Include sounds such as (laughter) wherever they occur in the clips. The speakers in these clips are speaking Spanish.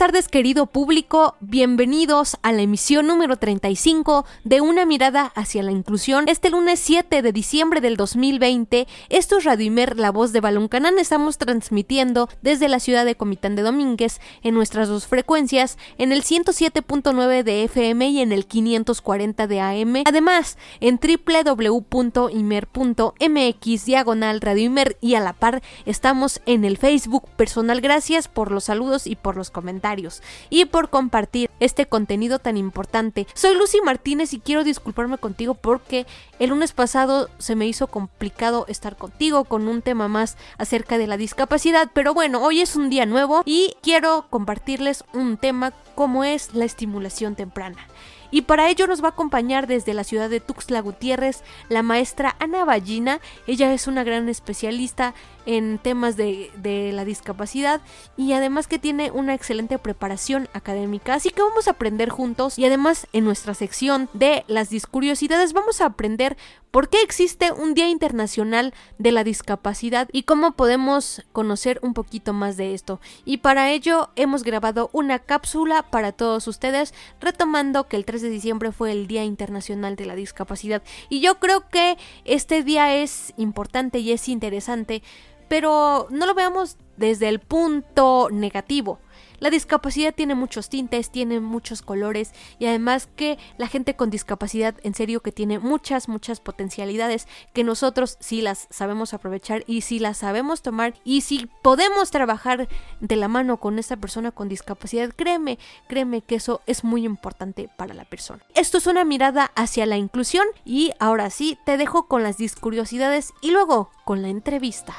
Tardes querido público, bienvenidos a la emisión número 35 de Una mirada hacia la inclusión. Este lunes 7 de diciembre del 2020, esto es Radio Imer, la voz de Balón Canán, estamos transmitiendo desde la ciudad de Comitán de Domínguez en nuestras dos frecuencias, en el 107.9 de FM y en el 540 de AM, además en www.imer.mx diagonal Radio Imer y a la par estamos en el Facebook personal. Gracias por los saludos y por los comentarios y por compartir este contenido tan importante. Soy Lucy Martínez y quiero disculparme contigo porque el lunes pasado se me hizo complicado estar contigo con un tema más acerca de la discapacidad, pero bueno, hoy es un día nuevo y quiero compartirles un tema como es la estimulación temprana. Y para ello nos va a acompañar desde la ciudad de Tuxtla Gutiérrez la maestra Ana Ballina. Ella es una gran especialista en temas de, de, la discapacidad y además que tiene una excelente preparación académica. Así que vamos a aprender juntos y además en nuestra sección de las discuriosidades vamos a aprender por qué existe un Día Internacional de la Discapacidad y cómo podemos conocer un poquito más de esto. Y para ello hemos grabado una cápsula para todos ustedes retomando que el 3 de diciembre fue el Día Internacional de la Discapacidad. Y yo creo que este día es importante y es interesante pero no lo veamos desde el punto negativo. La discapacidad tiene muchos tintes, tiene muchos colores y además que la gente con discapacidad en serio que tiene muchas, muchas potencialidades que nosotros sí las sabemos aprovechar y si las sabemos tomar y si podemos trabajar de la mano con esta persona con discapacidad, créeme, créeme que eso es muy importante para la persona. Esto es una mirada hacia la inclusión y ahora sí te dejo con las discuriosidades y luego con la entrevista.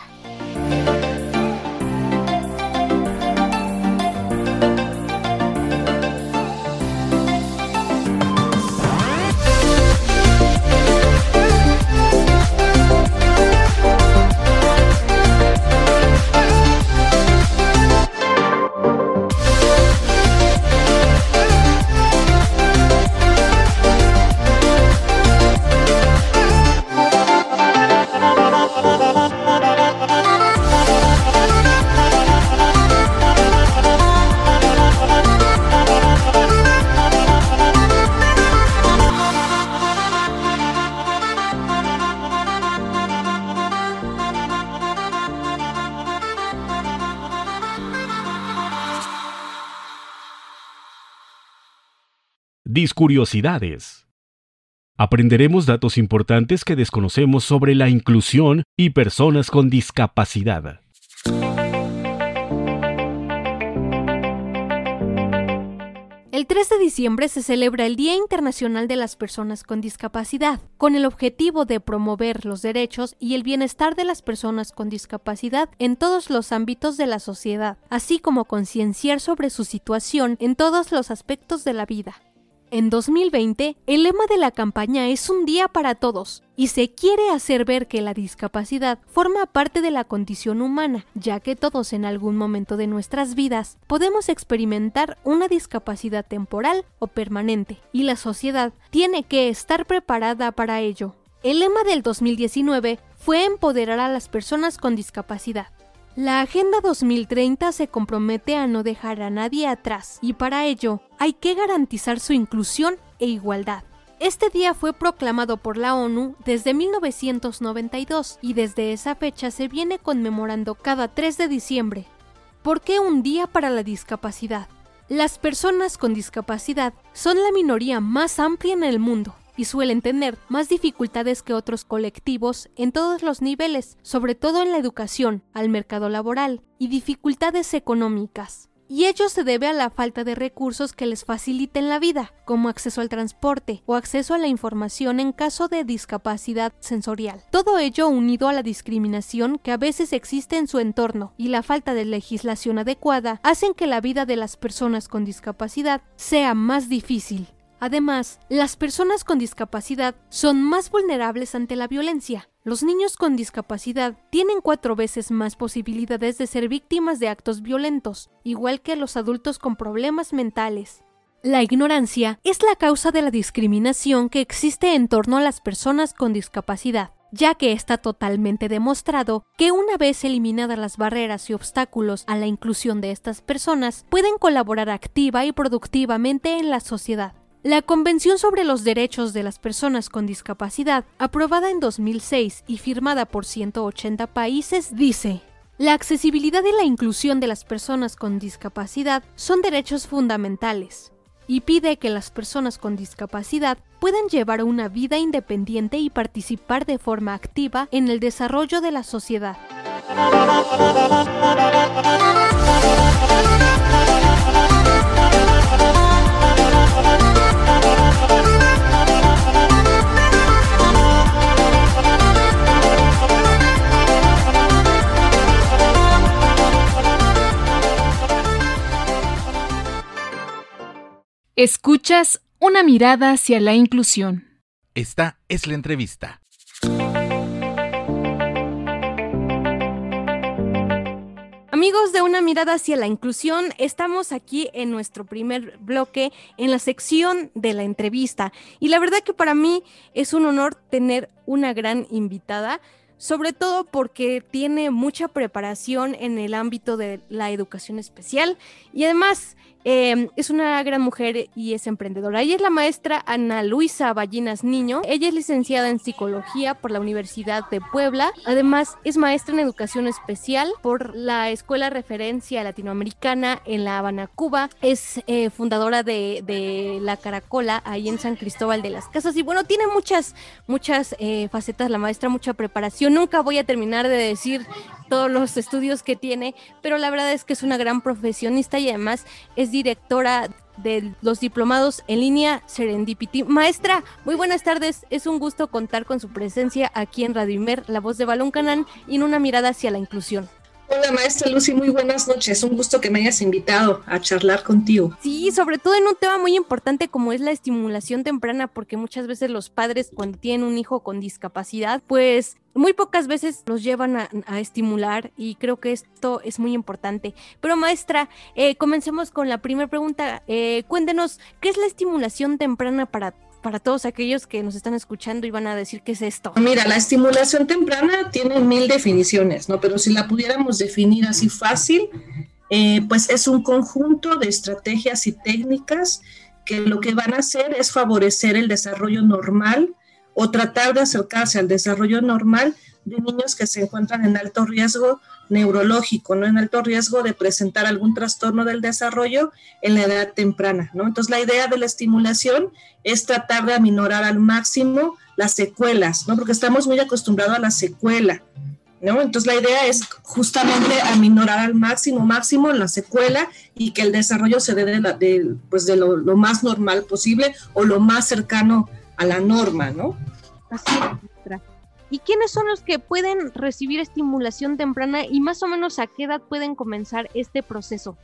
Discuriosidades. Aprenderemos datos importantes que desconocemos sobre la inclusión y personas con discapacidad. El 3 de diciembre se celebra el Día Internacional de las Personas con Discapacidad, con el objetivo de promover los derechos y el bienestar de las personas con discapacidad en todos los ámbitos de la sociedad, así como concienciar sobre su situación en todos los aspectos de la vida. En 2020, el lema de la campaña es un día para todos y se quiere hacer ver que la discapacidad forma parte de la condición humana, ya que todos en algún momento de nuestras vidas podemos experimentar una discapacidad temporal o permanente y la sociedad tiene que estar preparada para ello. El lema del 2019 fue empoderar a las personas con discapacidad. La Agenda 2030 se compromete a no dejar a nadie atrás y para ello hay que garantizar su inclusión e igualdad. Este día fue proclamado por la ONU desde 1992 y desde esa fecha se viene conmemorando cada 3 de diciembre. ¿Por qué un día para la discapacidad? Las personas con discapacidad son la minoría más amplia en el mundo y suelen tener más dificultades que otros colectivos en todos los niveles, sobre todo en la educación, al mercado laboral y dificultades económicas. y ello se debe a la falta de recursos que les faciliten la vida, como acceso al transporte o acceso a la información en caso de discapacidad sensorial. Todo ello unido a la discriminación que a veces existe en su entorno y la falta de legislación adecuada hacen que la vida de las personas con discapacidad sea más difícil. Además, las personas con discapacidad son más vulnerables ante la violencia. Los niños con discapacidad tienen cuatro veces más posibilidades de ser víctimas de actos violentos, igual que los adultos con problemas mentales. La ignorancia es la causa de la discriminación que existe en torno a las personas con discapacidad, ya que está totalmente demostrado que una vez eliminadas las barreras y obstáculos a la inclusión de estas personas, pueden colaborar activa y productivamente en la sociedad. La Convención sobre los Derechos de las Personas con Discapacidad, aprobada en 2006 y firmada por 180 países, dice, la accesibilidad y la inclusión de las personas con discapacidad son derechos fundamentales y pide que las personas con discapacidad puedan llevar una vida independiente y participar de forma activa en el desarrollo de la sociedad. Escuchas una mirada hacia la inclusión. Esta es la entrevista. Amigos de Una mirada hacia la inclusión, estamos aquí en nuestro primer bloque en la sección de la entrevista. Y la verdad que para mí es un honor tener una gran invitada sobre todo porque tiene mucha preparación en el ámbito de la educación especial y además Em, es una gran mujer y es emprendedora. Ella es la maestra Ana Luisa Ballinas Niño. Ella es licenciada en psicología por la Universidad de Puebla. Además, es maestra en educación especial por la Escuela Referencia Latinoamericana en La Habana, Cuba. Es eh, fundadora de, La Caracola ahí en San Cristóbal de las Casas. Y bueno, tiene muchas, muchas eh, facetas la maestra, mucha preparación. Nunca voy a terminar de decir todos los estudios que tiene, pero la verdad es que es una gran profesionista y además es directora de los diplomados en línea Serendipity. Maestra, muy buenas tardes. Es un gusto contar con su presencia aquí en Radio Imer, la voz de Balón Canán y en una mirada hacia la inclusión. Hola maestra Lucy, muy buenas noches. Un gusto que me hayas invitado a charlar contigo. Sí, sobre todo en un tema muy importante como es la estimulación temprana, porque muchas veces los padres cuando tienen un hijo con discapacidad, pues muy pocas veces los llevan a, estimular y creo que esto es muy importante. Pero maestra, eh, comencemos con la primera pregunta. Eh, cuéntenos, ¿qué es la estimulación temprana para para todos aquellos que nos están escuchando y van a decir qué es esto? Mira, la estimulación temprana tiene mil definiciones, ¿no? Pero si la pudiéramos definir así fácil, eh, pues es un conjunto de estrategias y técnicas que lo que van a hacer es favorecer el desarrollo normal o tratar de acercarse al desarrollo normal de niños que se encuentran en alto riesgo neurológico, ¿no? En alto riesgo de presentar algún trastorno del desarrollo en la edad temprana, ¿no? Entonces, la idea de la estimulación es tratar de aminorar al máximo las secuelas, ¿no? Porque estamos muy acostumbrados a la secuela, ¿no? Entonces, la idea es justamente aminorar al máximo, máximo la secuela y que el desarrollo se dé de, pues de lo, más normal posible o lo más cercano a la norma, ¿no? Así ¿Y quiénes son los que pueden recibir estimulación temprana y más o menos a qué edad pueden comenzar este proceso?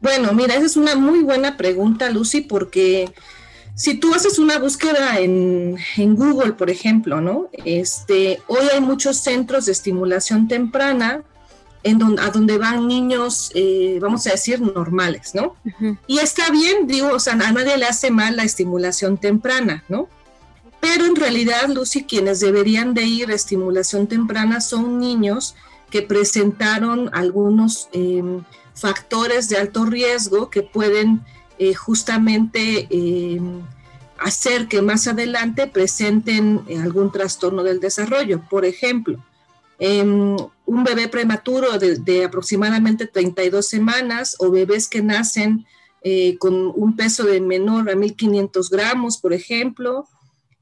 Bueno, mira, esa es una muy buena pregunta, Lucy, porque si tú haces una búsqueda en, Google, por ejemplo, ¿no? Este, hoy hay muchos centros de estimulación temprana en donde, a donde van niños, eh, vamos a decir, normales, ¿no? Y está bien, digo, o sea, a nadie le hace mal la estimulación temprana, ¿no? Pero en realidad, Lucy, quienes deberían de ir a estimulación temprana son niños que presentaron algunos em, factores de alto riesgo que pueden eh, justamente em, hacer que más adelante presenten eh, algún trastorno del desarrollo. Por ejemplo, em, un bebé prematuro de, de, aproximadamente 32 semanas o bebés que nacen eh, con un peso de menor a 1500 gramos, por ejemplo,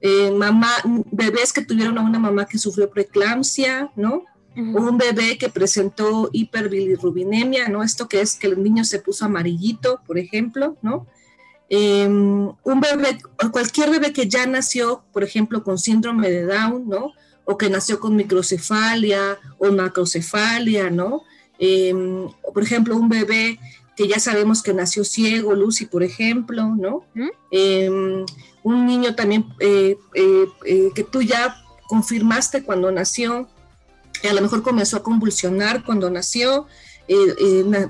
eh, mamá, bebés que tuvieron a una mamá que sufrió preeclampsia, ¿no? O un bebé que presentó hiperbilirrubinemia, ¿no? Esto que es que el niño se puso amarillito, por ejemplo, ¿no? Em, un bebé, cualquier bebé que ya nació, por ejemplo, con síndrome de Down, ¿no? O que nació con microcefalia o macrocefalia, ¿no? Em, por ejemplo, un bebé que ya sabemos que nació ciego, Lucy, por ejemplo, ¿no? Un niño también eh, eh, eh, que tú ya confirmaste cuando nació, que a lo mejor comenzó a convulsionar cuando nació,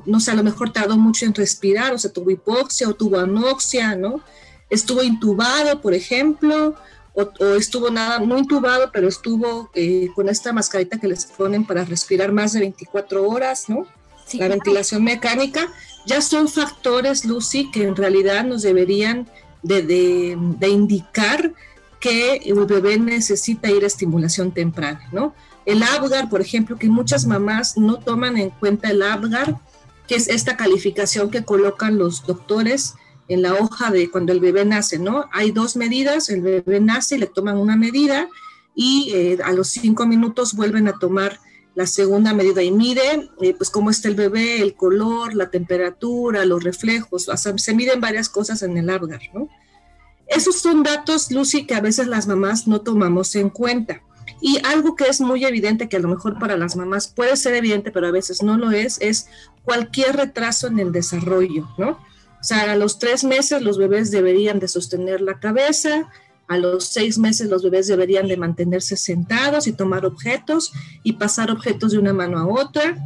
no sé, a lo mejor tardó mucho en respirar, o sea, tuvo hipoxia o tuvo anoxia, ¿no? Estuvo intubado, por ejemplo, o, estuvo nada, no intubado, pero estuvo eh, con esta mascarita que les ponen para respirar más de 24 horas, ¿no? la ventilación mecánica, ya son factores, Lucy, que en realidad nos deberían de, de indicar que el bebé necesita ir a estimulación temprana, ¿no? El Apgar, por ejemplo, que muchas mamás no toman en cuenta el Apgar, que es esta calificación que colocan los doctores en la hoja de cuando el bebé nace, ¿no? Hay dos medidas, el bebé nace y le toman una medida y eh, a los cinco minutos vuelven a tomar la segunda medida y mide eh, pues cómo está el bebé, el color, la temperatura, los reflejos, se miden varias cosas en el Apgar. Esos son datos, Lucy, que a veces las mamás no tomamos en cuenta. Y algo que es muy evidente, que a lo mejor para las mamás puede ser evidente, pero a veces no lo es, es cualquier retraso en el desarrollo, ¿no? O sea, a los tres meses los bebés deberían de sostener la cabeza, a los seis meses los bebés deberían de mantenerse sentados y tomar objetos y pasar objetos de una mano a otra.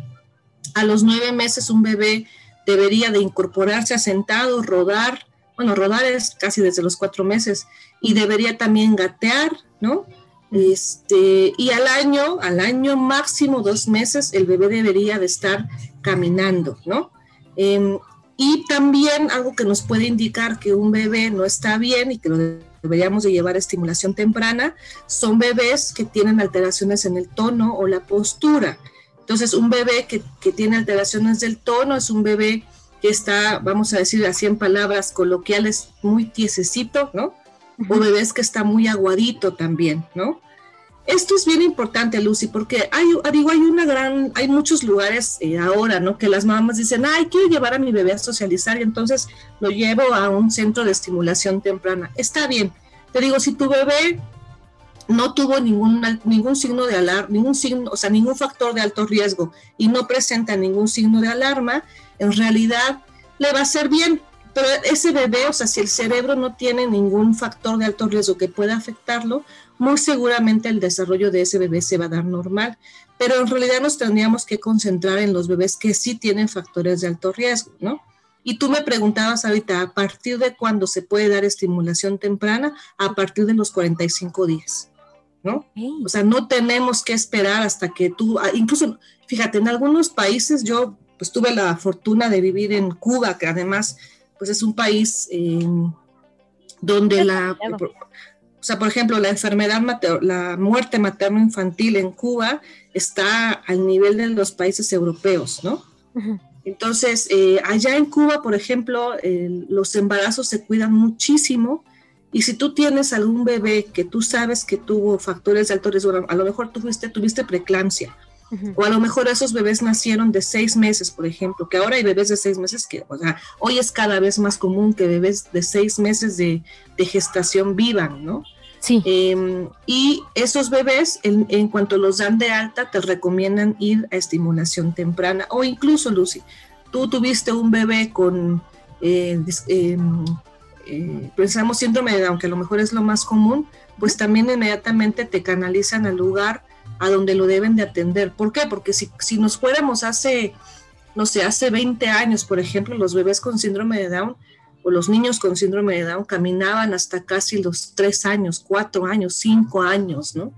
A los nueve meses un bebé debería de incorporarse sentado, rodar, bueno, rodar es casi desde los cuatro meses y debería también gatear, ¿no? Este, y al año, al año máximo dos meses, el bebé debería de estar caminando, ¿no? Em, y también algo que nos puede indicar que un bebé no está bien y que lo deberíamos de llevar a estimulación temprana, son bebés que tienen alteraciones en el tono o la postura. Entonces, un bebé que, que tiene alteraciones del tono es un bebé que está, vamos a decir así en palabras coloquiales, muy tiesecito, ¿no? O bebés que está muy aguadito también, ¿no? Esto es bien importante, Lucy, porque hay, digo, hay una gran, hay muchos lugares eh, ahora, ¿no? Que las mamás dicen, ay, quiero llevar a mi bebé a socializar y entonces lo llevo a un centro de estimulación temprana. Está bien. Te digo, si tu bebé no tuvo ningún, ningún signo de alarma, ningún signo, o sea, ningún factor de alto riesgo y no presenta ningún signo de alarma, en realidad le va a ser bien. Pero ese bebé, o sea, si el cerebro no tiene ningún factor de alto riesgo que pueda afectarlo, muy seguramente el desarrollo de ese bebé se va a dar normal, pero en realidad nos tendríamos que concentrar en los bebés que sí tienen factores de alto riesgo, ¿no? Y tú me preguntabas ahorita, ¿a partir de cuándo se puede dar estimulación temprana? A partir de los 45 días, ¿no? O sea, no tenemos que esperar hasta que tú, ah, incluso, fíjate, en algunos países yo pues tuve la fortuna de vivir en Cuba, que además pues es un país eh, donde la, o sea, por ejemplo, la enfermedad, la muerte materno-infantil en Cuba está al nivel de los países europeos, ¿no? Entonces, eh, allá en Cuba, por ejemplo, los embarazos se cuidan muchísimo y si tú tienes algún bebé que tú sabes que tuvo factores de alto riesgo, a lo mejor tuviste, tuviste preeclampsia, o a lo mejor esos bebés nacieron de seis meses, por ejemplo, que ahora hay bebés de seis meses que, o sea, hoy es cada vez más común que bebés de seis meses de, de gestación vivan, ¿no? Sí. Em, y esos bebés, en, cuanto los dan de alta, te recomiendan ir a estimulación temprana. O incluso, Lucy, tú tuviste un bebé con, eh, em, eh, pensamos síndrome de Down, que a lo mejor es lo más común, pues también inmediatamente te canalizan al lugar a donde lo deben de atender. ¿Por qué? Porque si, si nos fuéramos hace, no sé, hace 20 años, por ejemplo, los bebés con síndrome de Down, o los niños con síndrome de Down caminaban hasta casi los tres años, cuatro años, cinco años, ¿no?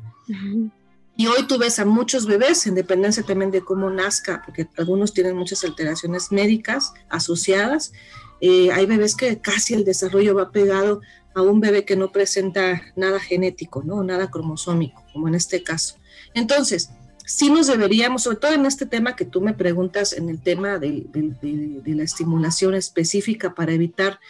Y hoy tú ves a muchos bebés, en dependencia también de cómo nazca, porque algunos tienen muchas alteraciones médicas asociadas. Eh, hay bebés que casi el desarrollo va pegado a un bebé que no presenta nada genético, ¿no? Nada cromosómico, como en este caso. Entonces, sí nos deberíamos, sobre todo en este tema que tú me preguntas, en el tema de, la estimulación específica para evitar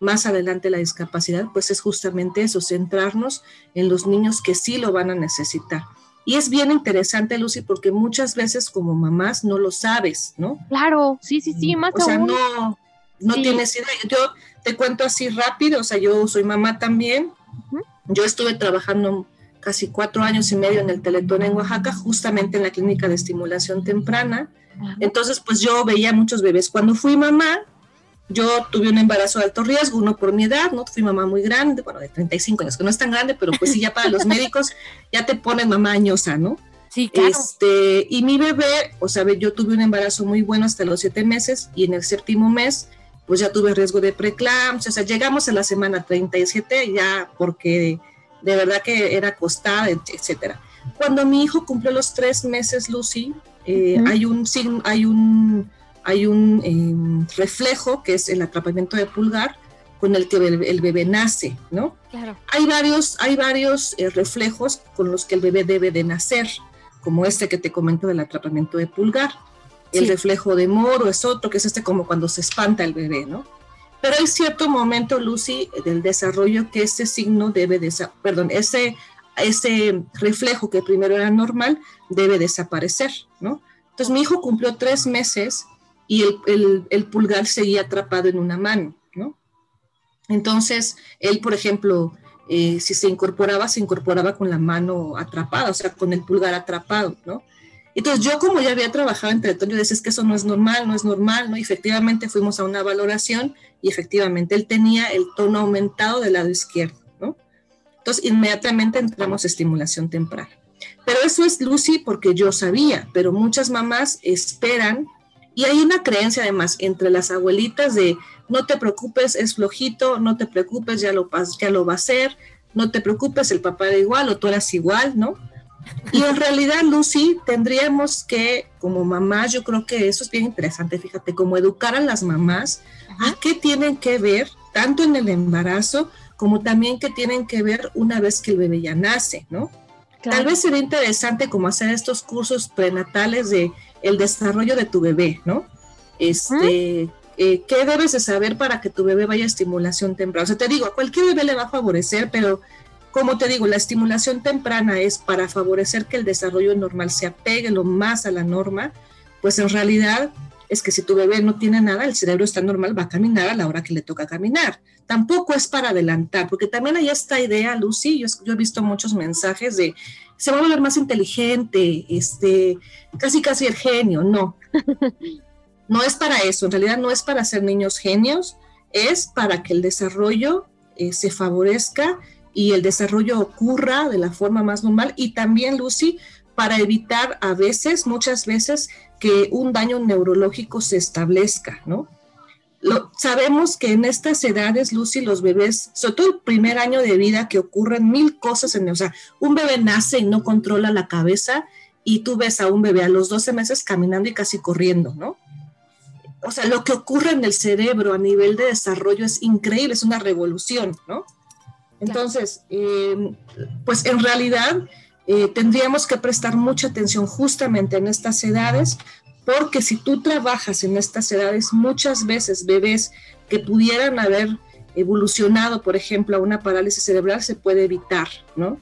más adelante la discapacidad, pues es justamente eso, centrarnos en los niños que sí lo van a necesitar. Y es bien interesante, Lucy, porque muchas veces como mamás no lo sabes, ¿no? Claro, sí, sí, sí, más O sea, no, no tienes idea. Yo te cuento así rápido, o sea, yo soy mamá también. Yo estuve trabajando casi cuatro años y medio en el Teletón en Oaxaca, justamente en la clínica de estimulación temprana. Entonces, pues yo veía muchos bebés. Cuando fui mamá, yo tuve un embarazo de alto riesgo, uno por mi edad, ¿no? Fui mamá muy grande, bueno, de 35 años, que no es tan grande, pero pues sí, ya para los (laughs) médicos ya te ponen mamá añosa, ¿no? Sí, claro. Este, y mi bebé, o sea, yo tuve un embarazo muy bueno hasta los siete meses y en el séptimo mes, pues ya tuve riesgo de preeclampsia, o sea, llegamos a la semana 37 ya porque de verdad que era acostada, etcétera. Cuando mi hijo cumplió los tres meses, Lucy, eh, hay un signo, hay un hay un em, reflejo que es el atrapamiento de pulgar con el que el, bebé nace, ¿no? Claro. Hay varios, hay varios eh, reflejos con los que el bebé debe de nacer, como este que te comento del atrapamiento de pulgar. El reflejo de moro es otro, que es este como cuando se espanta el bebé, ¿no? Pero hay cierto momento, Lucy, del desarrollo que ese signo debe de, perdón, ese, ese reflejo que primero era normal debe desaparecer, ¿no? Entonces mi hijo cumplió tres meses y el, pulgar seguía atrapado en una mano, ¿no? Entonces, él, por ejemplo, eh, si se incorporaba, se incorporaba con la mano atrapada, o sea, con el pulgar atrapado, ¿no? Entonces, yo como ya había trabajado en yo decía, es que eso no es normal, no es normal, ¿no? Y efectivamente fuimos a una valoración y efectivamente él tenía el tono aumentado del lado izquierdo, ¿no? Entonces, inmediatamente entramos a estimulación temprana. Pero eso es Lucy porque yo sabía, pero muchas mamás esperan y hay una creencia además entre las abuelitas de no te preocupes, es flojito, no te preocupes, ya lo, ya lo va a hacer, no te preocupes, el papá era igual o tú eras igual, ¿no? Y en realidad, Lucy, tendríamos que, como mamás, yo creo que eso es bien interesante, fíjate, como educar a las mamás a qué tienen que ver, tanto en el embarazo como también qué tienen que ver una vez que el bebé ya nace, ¿no? Tal vez sería interesante como hacer estos cursos prenatales de el desarrollo de tu bebé, ¿no? Este, eh, ¿qué debes de saber para que tu bebé vaya a estimulación temprana? O sea, te digo, a cualquier bebé le va a favorecer, pero como te digo, la estimulación temprana es para favorecer que el desarrollo normal se apegue lo más a la norma, pues en realidad es que si tu bebé no tiene nada, el cerebro está normal, va a caminar a la hora que le toca caminar. Tampoco es para adelantar, porque también hay esta idea, Lucy, yo, yo he visto muchos mensajes de se va a volver más inteligente, este, casi casi el genio, no. (laughs) No es para eso, en realidad no es para ser niños genios, es para que el desarrollo eh, se favorezca y el desarrollo ocurra de la forma más normal y también, Lucy, para evitar a veces, muchas veces, que un daño neurológico se establezca, ¿no? sabemos que en estas edades, Lucy, los bebés, sobre todo el primer año de vida, que ocurren mil cosas en, o sea, un bebé nace y no controla la cabeza y tú ves a un bebé a los 12 meses caminando y casi corriendo, ¿no? O sea, lo que ocurre en el cerebro a nivel de desarrollo es increíble, es una revolución, ¿no? Entonces, em, pues en realidad eh, tendríamos que prestar mucha atención justamente en estas edades porque si tú trabajas en estas edades, muchas veces bebés que pudieran haber evolucionado, por ejemplo, a una parálisis cerebral, se puede evitar, ¿no?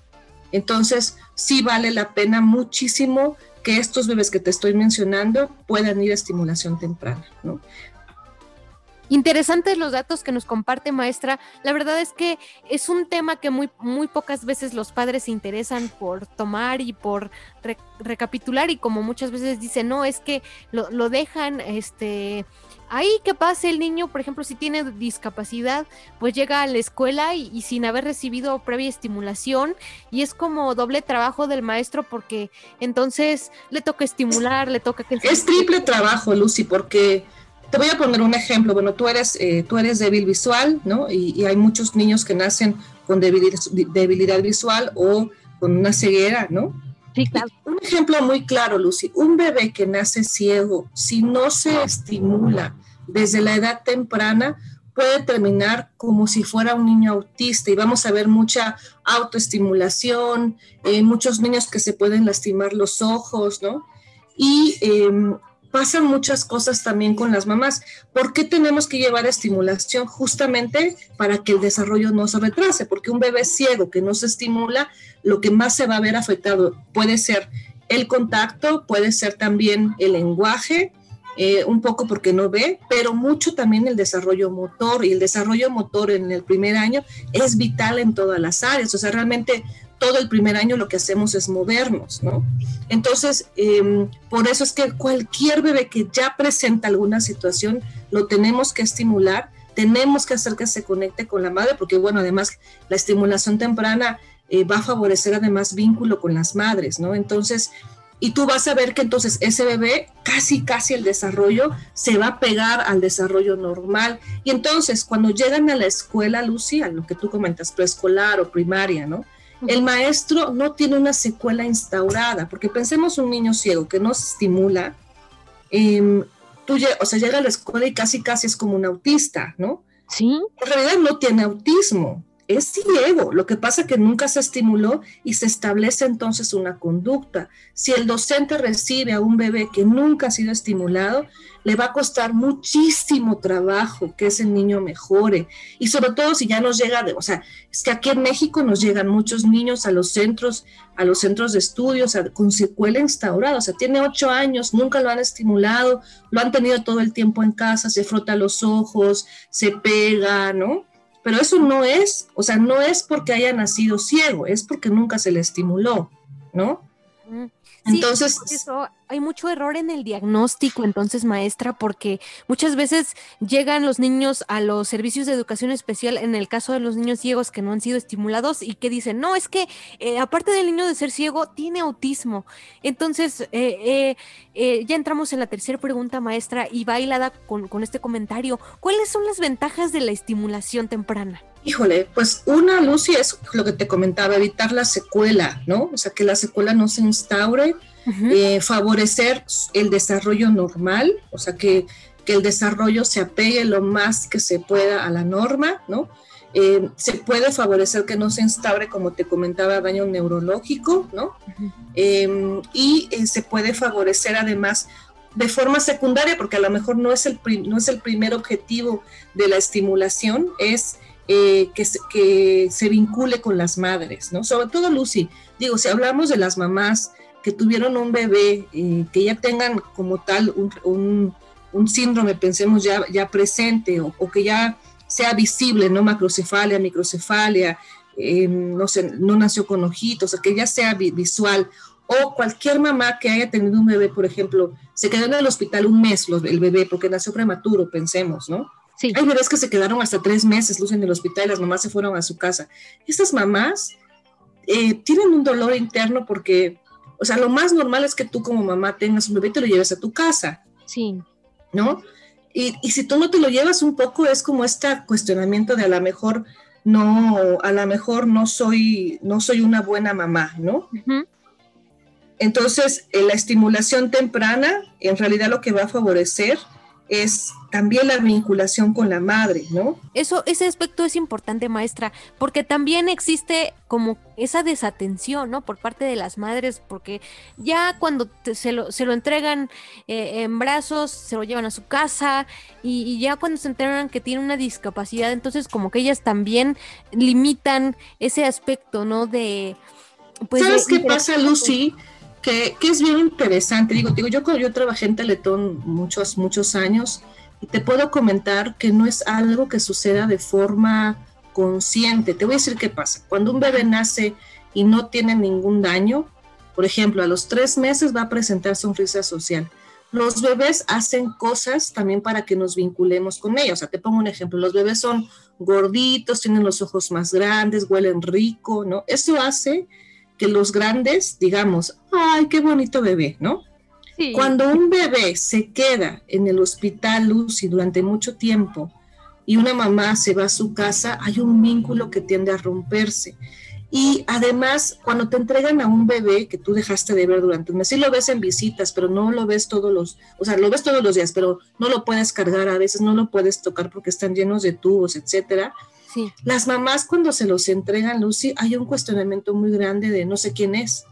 Entonces, sí vale la pena muchísimo que estos bebés que te estoy mencionando puedan ir a estimulación temprana, ¿no? Interesantes los datos que nos comparte maestra. La verdad es que es un tema que muy, muy pocas veces los padres se interesan por tomar y por recapitular y como muchas veces dicen, no, es que lo, dejan, este, ahí que pase el niño, por ejemplo, si tiene discapacidad, pues llega a la escuela y, sin haber recibido previa estimulación y es como doble trabajo del maestro porque entonces le toca estimular, le toca. Es triple trabajo, Lucy, porque te voy a poner un ejemplo. Bueno, tú eres, eh, tú eres débil visual, ¿no? Y, hay muchos niños que nacen con debilidad, visual o con una ceguera, ¿no? Sí, claro. Un ejemplo muy claro, Lucy. Un bebé que nace ciego, si no se estimula desde la edad temprana, puede terminar como si fuera un niño autista y vamos a ver mucha autoestimulación, eh, muchos niños que se pueden lastimar los ojos, ¿no? Y em, pasan muchas cosas también con las mamás. ¿Por qué tenemos que llevar estimulación? Justamente para que el desarrollo no se retrase, porque un bebé ciego que no se estimula, lo que más se va a ver afectado puede ser el contacto, puede ser también el lenguaje, eh, un poco porque no ve, pero mucho también el desarrollo motor y el desarrollo motor en el primer año es vital en todas las áreas, o sea, realmente todo el primer año lo que hacemos es movernos, ¿no? Entonces, em, por eso es que cualquier bebé que ya presenta alguna situación, lo tenemos que estimular, tenemos que hacer que se conecte con la madre, porque bueno, además la estimulación temprana eh, va a favorecer además vínculo con las madres, ¿no? Entonces, y tú vas a ver que entonces ese bebé casi, casi el desarrollo se va a pegar al desarrollo normal. Y entonces cuando llegan a la escuela, Lucy, a lo que tú comentas, preescolar o primaria, ¿no? El maestro no tiene una secuela instaurada, porque pensemos un niño ciego que no se estimula, eh, tú, o sea, llega a la escuela y casi, casi es como un autista, ¿no? Sí. En realidad no tiene autismo, es ciego, lo que pasa que nunca se estimuló y se establece entonces una conducta. Si el docente recibe a un bebé que nunca ha sido estimulado, le va a costar muchísimo trabajo que ese niño mejore. Y sobre todo si ya nos llega, de, o sea, es que aquí en México nos llegan muchos niños a los centros, a los centros de estudios con secuela instaurada. O sea, tiene ocho años, nunca lo han estimulado, lo han tenido todo el tiempo en casa, se frota los ojos, se pega, ¿no? Pero eso no es, o sea, no es porque haya nacido ciego, es porque nunca se le estimuló, ¿no? Entonces, eso, hay mucho error en el diagnóstico, entonces, maestra, porque muchas veces llegan los niños a los servicios de educación especial, en el caso de los niños ciegos que no han sido estimulados y que dicen, no, es que eh, aparte del niño de ser ciego, tiene autismo. Entonces, eh, eh, ya entramos en la tercera pregunta, maestra, y bailada con, con este comentario. ¿Cuáles son las ventajas de la estimulación temprana? Híjole, pues una, Lucy, es lo que te comentaba, evitar la secuela, ¿no? O sea, que la secuela no se instaure, eh, favorecer el desarrollo normal, o sea, que, el desarrollo se apegue lo más que se pueda a la norma, ¿no? Eh, se puede favorecer que no se instaure, como te comentaba, daño neurológico, ¿no? Em, y eh, se puede favorecer además de forma secundaria, porque a lo mejor no es el, no es el primer objetivo de la estimulación, es eh, que, se, vincule con las madres, ¿no? Sobre todo Lucy, digo, si hablamos de las mamás que tuvieron un bebé, eh, que ya tengan como tal un, síndrome, pensemos ya, ya presente, o, que ya sea visible, ¿no? Macrocefalia, microcefalia, eh, no sé, no nació con ojitos, o que ya sea visual, o cualquier mamá que haya tenido un bebé, por ejemplo, se quedó en el hospital un mes el bebé porque nació prematuro, pensemos, ¿no? Hay bebés que se quedaron hasta tres meses luz en el hospital y las mamás se fueron a su casa. Estas mamás eh, tienen un dolor interno porque, o sea, lo más normal es que tú como mamá tengas un bebé y te lo lleves a tu casa. Sí. ¿No? Y, y, si tú no te lo llevas un poco, es como este cuestionamiento de a lo mejor no, a lo mejor no soy, no soy una buena mamá, ¿no? Entonces, la estimulación temprana, en realidad lo que va a favorecer es también la vinculación con la madre, ¿no? Eso, ese aspecto es importante, maestra, porque también existe como esa desatención, ¿no? Por parte de las madres, porque ya cuando se, lo, se, lo, entregan eh, en brazos, se lo llevan a su casa y, ya cuando se enteran que tiene una discapacidad, entonces como que ellas también limitan ese aspecto, ¿no? De... Pues, ¿Sabes qué pasa, Lucy? Que, es bien interesante. Digo, digo, yo, yo trabajé en Teletón muchos, muchos años y te puedo comentar que no es algo que suceda de forma consciente. Te voy a decir qué pasa. Cuando un bebé nace y no tiene ningún daño, por ejemplo, a los tres meses va a presentar sonrisa social. Los bebés hacen cosas también para que nos vinculemos con ellos. O sea, te pongo un ejemplo. Los bebés son gorditos, tienen los ojos más grandes, huelen rico, ¿no? Eso hace que los grandes digamos, ay, qué bonito bebé, ¿no? Cuando un bebé se queda en el hospital Lucy durante mucho tiempo y una mamá se va a su casa, hay un vínculo que tiende a romperse. Y además, cuando te entregan a un bebé que tú dejaste de ver durante un mes, sí lo ves en visitas, pero no lo ves todos los, o sea, lo ves todos los días, pero no lo puedes cargar a veces, no lo puedes tocar porque están llenos de tubos, etcétera las mamás cuando se los entregan, Lucy, hay un cuestionamiento muy grande de no sé quién es.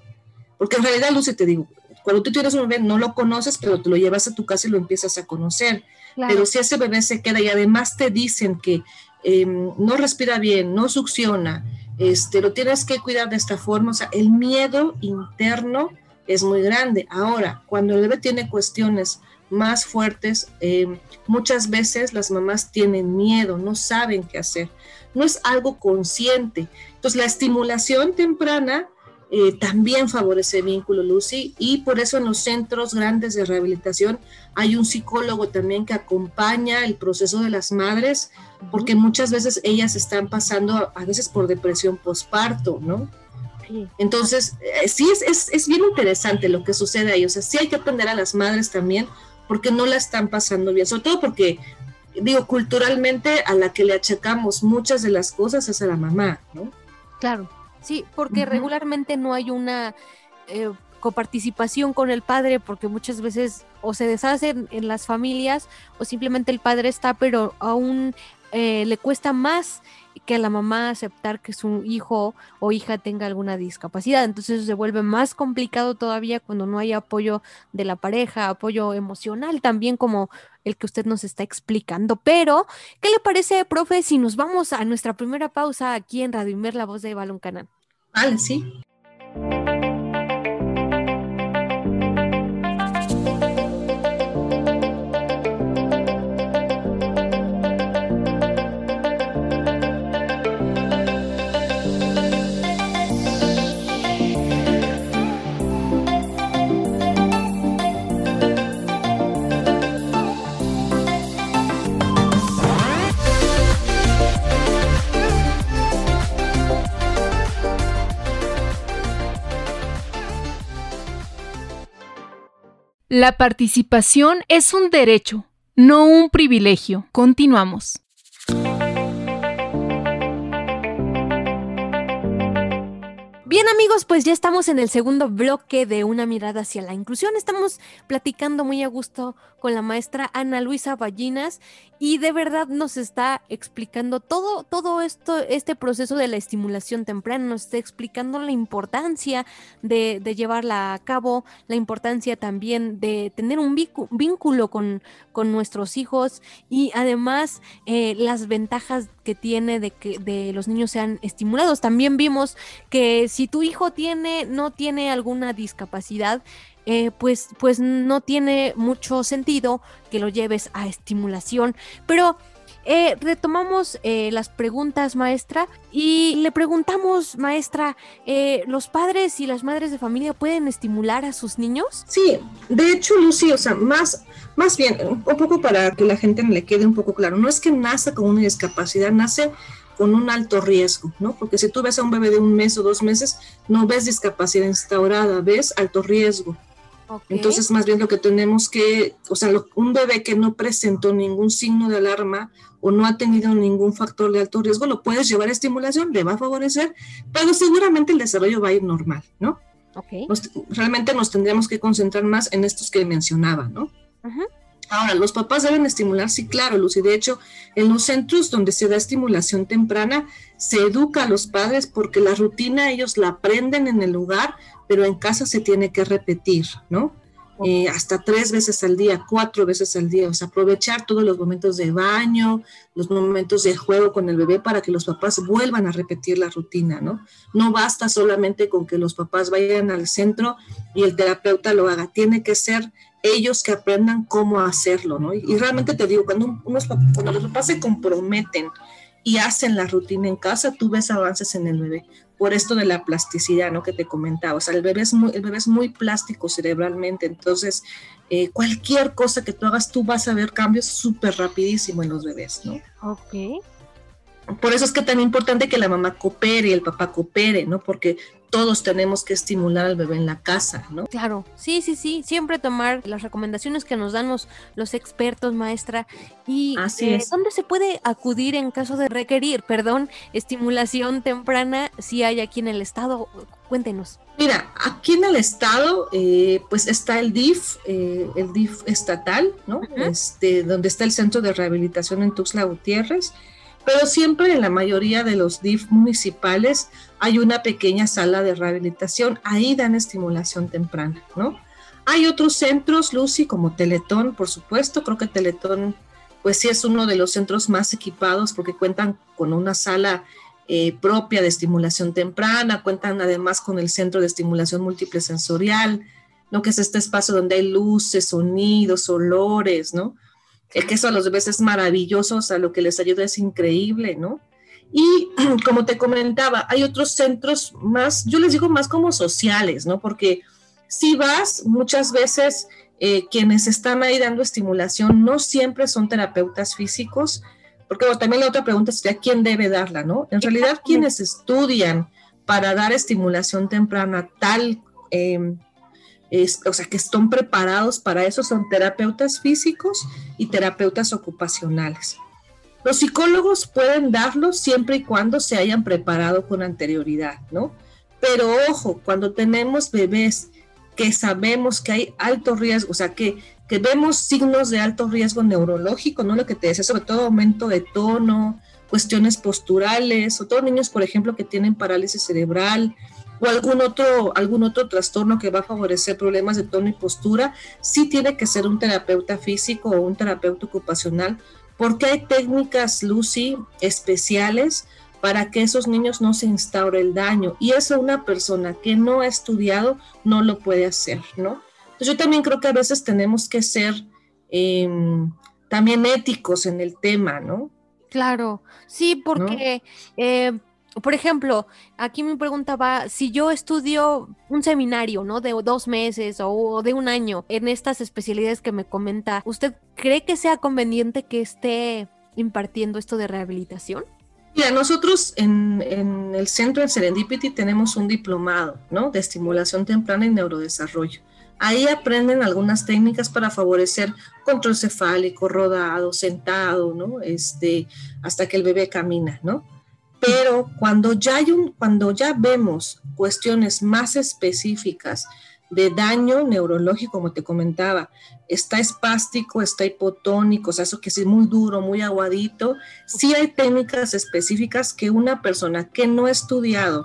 Porque en realidad, Lucy, te digo, Cuando tú tienes un bebé, no lo conoces, pero te lo llevas a tu casa y lo empiezas a conocer. Pero si ese bebé se queda y además te dicen que em, no respira bien, no succiona, este, lo tienes que cuidar de esta forma, o sea, el miedo interno es muy grande. Ahora, cuando el bebé tiene cuestiones más fuertes, em, muchas veces las mamás tienen miedo, no saben qué hacer, no es algo consciente. Entonces, la estimulación temprana eh, también favorece el vínculo, Lucy, y por eso en los centros grandes de rehabilitación hay un psicólogo también que acompaña el proceso de las madres, porque muchas veces ellas están pasando a veces por depresión postparto, ¿no? Entonces, eh, sí es, es, es, bien interesante lo que sucede ahí, o sea, sí hay que atender a las madres también, porque no la están pasando bien, sobre todo porque, digo, culturalmente a la que le achacamos muchas de las cosas es a la mamá, ¿no? Claro. Sí, porque regularmente no hay una eh, coparticipación con el padre, porque muchas veces o se deshacen en las familias o simplemente el padre está, pero aún eh, le cuesta más que la mamá aceptar que su hijo o hija tenga alguna discapacidad. Entonces se vuelve más complicado todavía cuando no hay apoyo de la pareja, apoyo emocional también como el que usted nos está explicando. Pero, ¿qué le parece, profe, si nos vamos a nuestra primera pausa aquí en Radio la voz de Balón Canal? Vale, sí. La participación es un derecho, no un privilegio. Continuamos. Bien amigos, pues ya estamos en el segundo bloque de Una mirada hacia la inclusión. Estamos platicando muy a gusto con la maestra Ana Luisa Ballinas y de verdad nos está explicando todo, todo esto, este proceso de la estimulación temprana, nos está explicando la importancia de, llevarla a cabo, la importancia también de tener un vínculo con, con nuestros hijos y además eh, las ventajas que tiene de que de los niños sean estimulados. También vimos que si tu hijo tiene, no tiene alguna discapacidad, eh, pues, pues no tiene mucho sentido que lo lleves a estimulación. Pero eh, retomamos eh, las preguntas, maestra, y le preguntamos, maestra, ¿los padres y las madres de familia pueden estimular a sus niños? Sí, de hecho, Lucy, o sea, más, más bien, un poco para que la gente le quede un poco claro, no es que nace con una discapacidad, nace con un alto riesgo, ¿no? Porque si tú ves a un bebé de un mes o dos meses, no ves discapacidad instaurada, ves alto riesgo. Entonces, más bien lo que tenemos que, o sea, un bebé que no presentó ningún signo de alarma o no ha tenido ningún factor de alto riesgo, lo puedes llevar a estimulación, le va a favorecer, pero seguramente el desarrollo va a ir normal, ¿no? realmente nos tendríamos que concentrar más en estos que mencionaba, ¿no? Ahora, los papás deben estimular, sí, claro, Lucy. De hecho, en los centros donde se da estimulación temprana, se educa a los padres porque la rutina ellos la aprenden en el lugar, pero en casa se tiene que repetir, ¿no? Eh, hasta tres veces al día, cuatro veces al día, o sea, aprovechar todos los momentos de baño, los momentos de juego con el bebé para que los papás vuelvan a repetir la rutina, ¿no? No basta solamente con que los papás vayan al centro y el terapeuta lo haga, tiene que ser ellos que aprendan cómo hacerlo, ¿no? Y, realmente te digo, cuando, unos, cuando los papás se comprometen y hacen la rutina en casa, tú ves avances en el bebé. Por esto de la plasticidad, ¿no? Que te comentaba. O sea, el bebé es muy, el bebé es muy plástico cerebralmente. Entonces, eh, cualquier cosa que tú hagas, tú vas a ver cambios súper rapidísimo en los bebés, ¿no? Ok. Por eso es que tan importante que la mamá coopere y el papá coopere, ¿no? Porque todos tenemos que estimular al bebé en la casa, ¿no? Claro, sí, sí, sí, siempre tomar las recomendaciones que nos dan los, expertos, maestra. ¿Y Así eh, dónde se puede acudir en caso de requerir, perdón, estimulación temprana si hay aquí en el estado? Cuéntenos. Mira, aquí en el estado, eh, pues está el DIF, eh, el DIF estatal, ¿no? Este, donde está el Centro de Rehabilitación en Tuxtla Gutiérrez pero siempre en la mayoría de los DIF municipales hay una pequeña sala de rehabilitación, ahí dan estimulación temprana, ¿no? Hay otros centros, Lucy, como Teletón, por supuesto, creo que Teletón pues sí es uno de los centros más equipados porque cuentan con una sala eh, propia de estimulación temprana, cuentan además con el centro de estimulación múltiple sensorial, ¿no? que es este espacio donde hay luces, sonidos, olores, ¿no? El que eso a los bebés es maravilloso, o sea, lo que les ayuda es increíble, ¿no? Y (clears throat) como te comentaba, hay otros centros más, yo les digo más como sociales, ¿no? Porque si vas, muchas veces eh, quienes están ahí dando estimulación no siempre son terapeutas físicos, porque también la otra pregunta sería quién debe darla, ¿no? En realidad quienes estudian para dar estimulación temprana tal, em, o sea, que están preparados para eso son terapeutas físicos y terapeutas ocupacionales. Los psicólogos pueden darlo siempre y cuando se hayan preparado con anterioridad, ¿no? Pero ojo, cuando tenemos bebés que sabemos que hay alto riesgo, o sea, que, que vemos signos de alto riesgo neurológico, ¿no? Lo que te decía, sobre todo aumento de tono, cuestiones posturales, o todos niños, por ejemplo, que tienen parálisis cerebral o algún otro, algún otro trastorno que va a favorecer problemas de tono y postura, sí tiene que ser un terapeuta físico o un terapeuta ocupacional porque hay técnicas, Lucy, especiales para que esos niños no se instaure el daño. Y eso una persona que no ha estudiado no lo puede hacer, ¿no? Entonces yo también creo que a veces tenemos que ser em, también éticos en el tema, ¿no? Claro, sí, porque eh, por ejemplo, aquí me preguntaba si yo estudio un seminario, ¿no? De dos meses o de un año en estas especialidades que me comenta, ¿usted cree que sea conveniente que esté impartiendo esto de rehabilitación? Mira, nosotros en, el centro de Serendipity tenemos un diplomado, ¿no? De estimulación temprana y neurodesarrollo. Ahí aprenden algunas técnicas para favorecer control cefálico, rodado, sentado, ¿no? Este, hasta que el bebé camina, ¿no? Pero cuando ya, hay un, cuando ya vemos cuestiones más específicas de daño neurológico, como te comentaba, está espástico, está hipotónico, o sea, eso que es muy duro, muy aguadito, sí hay técnicas específicas que una persona que no ha estudiado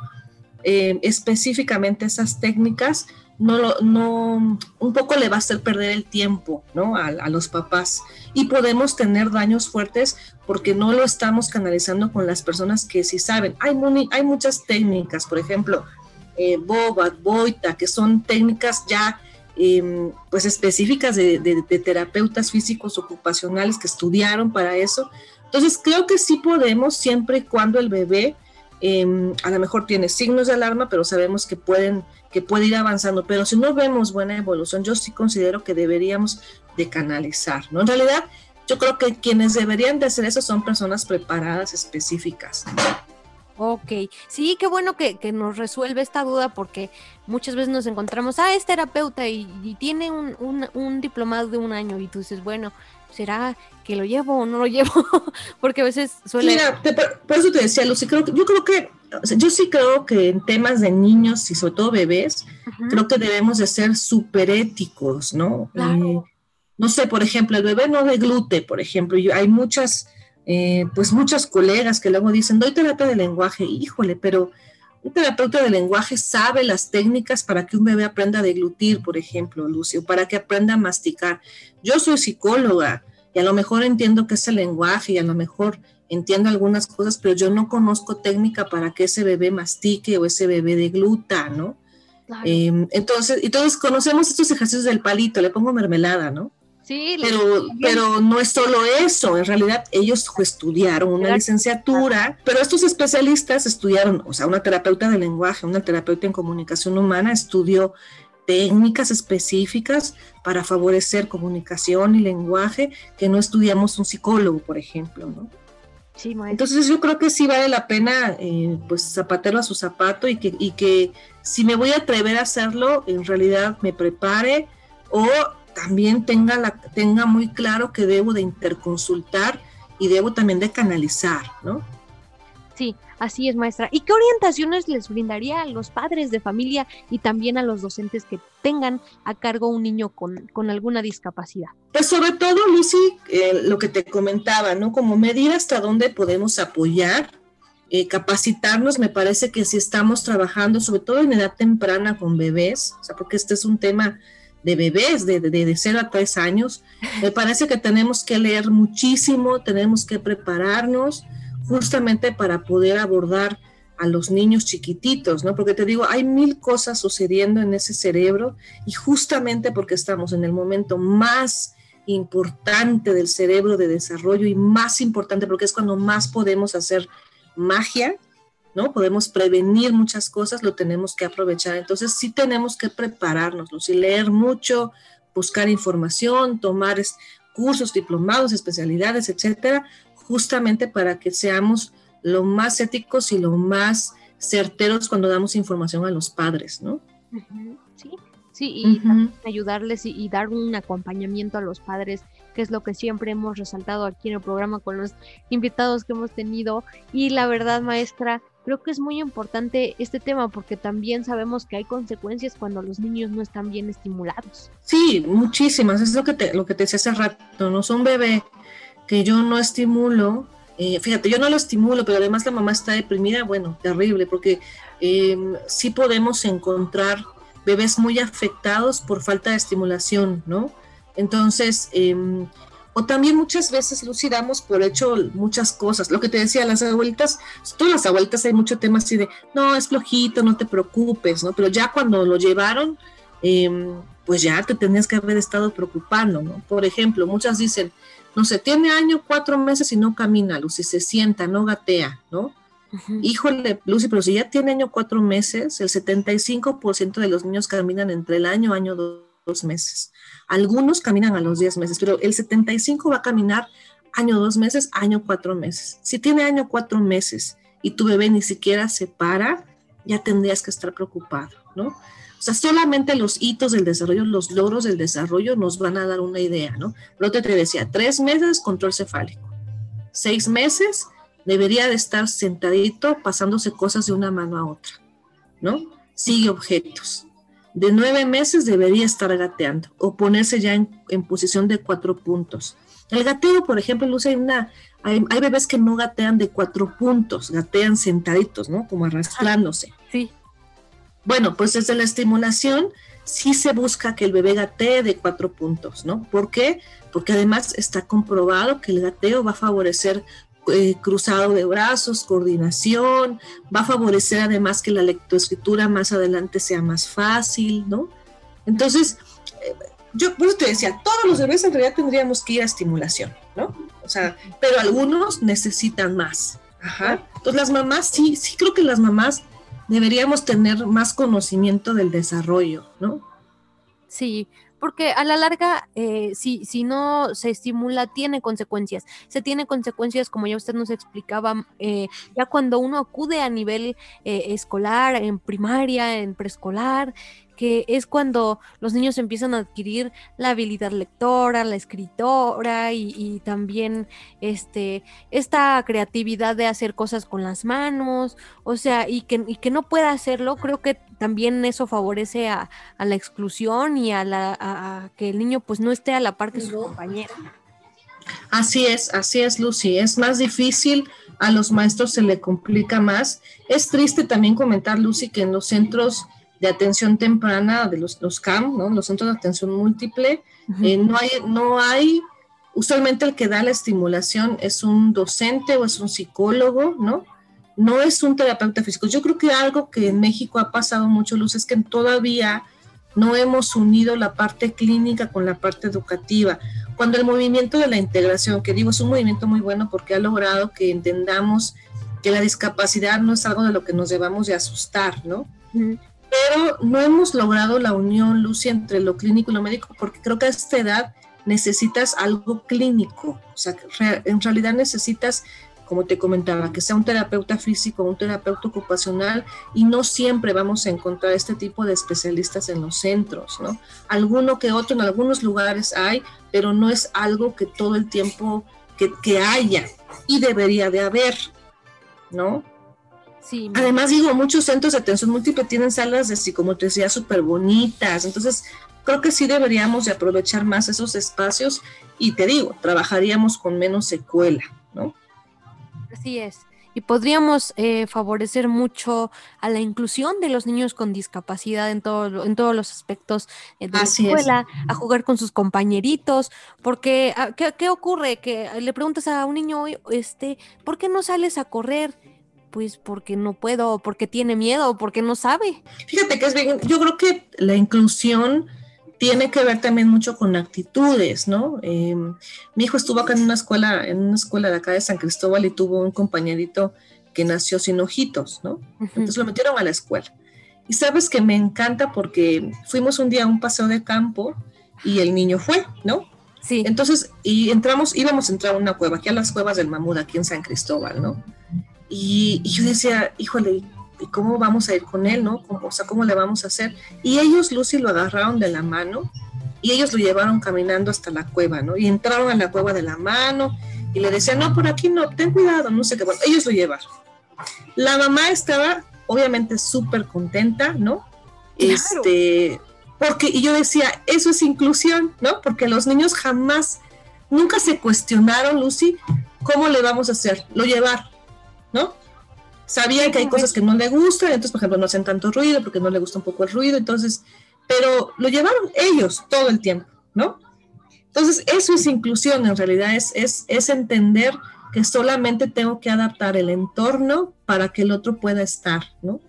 eh, específicamente esas técnicas, no, no, un poco le va a hacer perder el tiempo, ¿no? A, los papás. Y podemos tener daños fuertes porque no lo estamos canalizando con las personas que sí saben. Hay, hay muchas técnicas, por ejemplo, eh, Bobat, Boita, que son técnicas ya em, pues específicas de, de, terapeutas físicos ocupacionales que estudiaron para eso. Entonces creo que sí podemos siempre y cuando el bebé em, a lo mejor tiene signos de alarma, pero sabemos que pueden que puede ir avanzando, pero si no vemos buena evolución, yo sí considero que deberíamos de canalizar, ¿no? En realidad, yo creo que quienes deberían de hacer eso son personas preparadas específicas. Ok, sí, qué bueno que, nos resuelve esta duda porque muchas veces nos encontramos, ah, es terapeuta y, tiene un, un, diplomado de un año y tú dices, bueno, ¿será que lo llevo o no lo (laughs) llevo? porque a veces suele... Mira, por, eso te decía, Lucy, creo que, yo creo que yo sí creo que en temas de niños y sobre todo bebés, creo que debemos de ser súper éticos, ¿no? Eh, no sé, por ejemplo, el bebé no deglute, por ejemplo, y hay muchas, eh, pues muchas colegas que luego dicen, doy terapia de lenguaje, híjole, pero un terapeuta de lenguaje sabe las técnicas para que un bebé aprenda a deglutir, por ejemplo, Lucio, para que aprenda a masticar. Yo soy psicóloga y a lo mejor entiendo qué es el lenguaje y a lo mejor entiendo algunas cosas, pero yo no conozco técnica para que ese bebé mastique o ese bebé degluta, ¿no? Em, entonces, y todos conocemos estos ejercicios del palito, le pongo mermelada, ¿no? Sí, pero, pero no es solo eso, en realidad ellos estudiaron una licenciatura, pero estos especialistas estudiaron, o sea, una terapeuta de lenguaje, una terapeuta en comunicación humana estudió técnicas específicas para favorecer comunicación y lenguaje que no estudiamos un psicólogo, por ejemplo, ¿no? Entonces yo creo que sí vale la pena, eh, pues, zapatero a su zapato y que, y que si me voy a atrever a hacerlo, en realidad me prepare o también tenga, la, tenga muy claro que debo de interconsultar y debo también de canalizar, ¿no? Sí, así es, maestra. ¿Y qué orientaciones les brindaría a los padres de familia y también a los docentes que tengan a cargo un niño con, alguna discapacidad? Pues sobre todo, Lucy, eh, lo que te comentaba, ¿no? Como medir hasta dónde podemos apoyar, eh, capacitarnos, me parece que si estamos trabajando, sobre todo en edad temprana con bebés, o sea, porque este es un tema de bebés de, de, de 0 a 3 años. Me parece que tenemos que leer muchísimo, tenemos que prepararnos justamente para poder abordar a los niños chiquititos, ¿no? Porque te digo, hay mil cosas sucediendo en ese cerebro y justamente porque estamos en el momento más importante del cerebro de desarrollo y más importante porque es cuando más podemos hacer magia, ¿no? Podemos prevenir muchas cosas, lo tenemos que aprovechar. Entonces sí tenemos que prepararnos, y leer mucho, buscar información, tomar cursos, diplomados, especialidades, etcétera, justamente para que seamos lo más éticos y lo más certeros cuando damos información a los padres, ¿no? Sí, sí, y ayudarles y, dar un acompañamiento a los padres, que es lo que siempre hemos resaltado aquí en el programa con los invitados que hemos tenido. Y la verdad, maestra, creo que es muy importante este tema porque también sabemos que hay consecuencias cuando los niños no están bien estimulados. Sí, muchísimas, es lo que te, lo que te decía hace rato, ¿no? Son bebé que yo no estimulo, eh, fíjate, yo no lo estimulo, pero además la mamá está deprimida, bueno, terrible, porque em, sí podemos encontrar bebés muy afectados por falta de estimulación, ¿no? Entonces, em, o también muchas veces lucidamos por hecho muchas cosas. Lo que te decía, las abuelitas, todas las abuelitas hay mucho tema así de, no, es flojito, no te preocupes, ¿no? Pero ya cuando lo llevaron, em, pues ya te tenías que haber estado preocupando, ¿no? Por ejemplo, muchas dicen, no sé, tiene año, cuatro meses y no camina, Lucy, se sienta, no gatea, ¿no? Híjole, Lucy, pero si ya tiene año, cuatro meses, el 75% de los niños caminan entre el año, año, dos, meses. Algunos caminan a los 10 meses, pero el 75 va a caminar año, dos meses, año, cuatro meses. Si tiene año, cuatro meses y tu bebé ni siquiera se para, ya tendrías que estar preocupado, ¿no? O sea, solamente los hitos del desarrollo, los logros del desarrollo nos van a dar una idea, ¿no? Pero te decía, tres meses control cefálico, seis meses debería de estar sentadito pasándose cosas de una mano a otra, ¿no? Sigue objetos. De nueve meses debería estar gateando o ponerse ya en, posición de cuatro puntos. El gateo, por ejemplo, Luce, hay, una, hay, hay, bebés que no gatean de cuatro puntos, gatean sentaditos, ¿no? Como arrastrándose. Sí. Bueno, pues desde la estimulación sí se busca que el bebé gatee de cuatro puntos, ¿no? ¿Por qué? Porque además está comprobado que el gateo va a favorecer eh, cruzado de brazos, coordinación, va a favorecer además que la lectoescritura más adelante sea más fácil, ¿no? Entonces, eh, yo por eso te decía, todos los bebés en realidad tendríamos que ir a estimulación, ¿no? O sea, pero algunos necesitan más. Ajá. Entonces las mamás, sí, sí creo que las mamás deberíamos tener más conocimiento del desarrollo, ¿no? Sí, porque a la larga, eh, si, si no se estimula, tiene consecuencias. Se tiene consecuencias, como ya usted nos explicaba, eh, ya cuando uno acude a nivel eh, escolar, en primaria, en preescolar, que es cuando los niños empiezan a adquirir la habilidad lectora, la escritora y, también este, esta creatividad de hacer cosas con las manos, o sea, y que, y que no pueda hacerlo, creo que también eso favorece a, la exclusión y a, la, que el niño pues no esté a la par de su compañero. Así es, así es, Lucy. Es más difícil, a los maestros se le complica más. Es triste también comentar, Lucy, que en los centros de atención temprana de los, los CAM, ¿no? los centros de atención múltiple, eh, no, hay, no hay, usualmente el que da la estimulación es un docente o es un psicólogo, ¿no? No es un terapeuta físico. Yo creo que algo que en México ha pasado mucho, Luz, es que todavía no hemos unido la parte clínica con la parte educativa. Cuando el movimiento de la integración, que digo, es un movimiento muy bueno porque ha logrado que entendamos que la discapacidad no es algo de lo que nos debamos de asustar, ¿no? Pero no hemos logrado la unión, Lucy, entre lo clínico y lo médico, porque creo que a esta edad necesitas algo clínico, o sea, en realidad necesitas, como te comentaba, que sea un terapeuta físico, un terapeuta ocupacional, y no siempre vamos a encontrar este tipo de especialistas en los centros, ¿no? Alguno que otro en algunos lugares hay, pero no es algo que todo el tiempo que, que haya y debería de haber, ¿no? Además, digo, muchos centros de atención múltiple tienen salas de psicomotricidad súper bonitas, entonces creo que sí deberíamos de aprovechar más esos espacios y te digo, trabajaríamos con menos secuela, ¿no? Así es. y podríamos eh, favorecer mucho a la inclusión de los niños con discapacidad en, todo, en todos los aspectos eh, de la escuela, a jugar con sus compañeritos, porque ah, ¿qué, ocurre? Que le preguntas a un niño, este, ¿por qué no sales a correr? Pues porque no puedo, porque tiene miedo, porque no sabe. Fíjate que es bien, yo creo que la inclusión tiene que ver también mucho con actitudes, ¿no? Em, mi hijo estuvo acá en una escuela, en una escuela de acá de San Cristóbal y tuvo un compañerito que nació sin ojitos, ¿no? Entonces lo metieron a la escuela. Y sabes que me encanta porque fuimos un día a un paseo de campo y el niño fue, ¿no? Sí. Entonces, y entramos, íbamos a entrar a una cueva, aquí a las cuevas del Mamud, aquí en San Cristóbal, ¿no? Y, y yo decía, híjole, ¿y cómo vamos a ir con él, no? O sea, ¿cómo le vamos a hacer? Y ellos, Lucy, lo agarraron de la mano y ellos lo llevaron caminando hasta la cueva, ¿no? Y entraron a la cueva de la mano y le decían, no, por aquí no, ten cuidado, no sé qué. Bueno, ellos lo llevaron. La mamá estaba obviamente súper contenta, ¿no? Este, porque, y yo decía, eso es inclusión, ¿no? Porque los niños jamás, nunca se cuestionaron, Lucy, ¿cómo le vamos a hacer? Lo llevar. Sabían que hay cosas que no le gustan, entonces, por ejemplo, no hacen tanto ruido porque no le gusta un poco el ruido, entonces, pero lo llevaron ellos todo el tiempo, ¿no? Entonces, eso es inclusión, en realidad es, es, es entender que solamente tengo que adaptar el entorno para que el otro pueda estar, ¿no?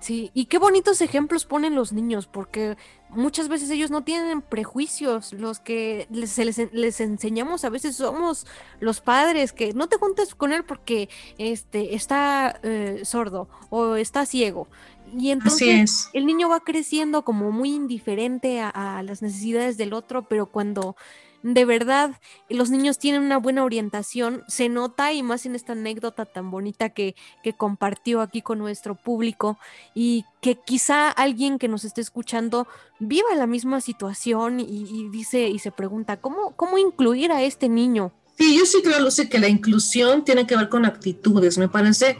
Sí, y qué bonitos ejemplos ponen los niños, porque muchas veces ellos no tienen prejuicios, los que les, les, enseñamos a veces somos los padres, que no te juntes con él porque este, está eh, sordo o está ciego. Y entonces el niño va creciendo como muy indiferente a las necesidades del otro, pero cuando de verdad los niños tienen una buena orientación, se nota y más en esta anécdota tan bonita que, que compartió aquí con nuestro público y que quizá alguien que nos esté escuchando viva la misma situación y, dice y se pregunta, ¿cómo, ¿cómo incluir a este niño? Sí, yo sí creo, sé que la inclusión tiene que ver con actitudes. Me parece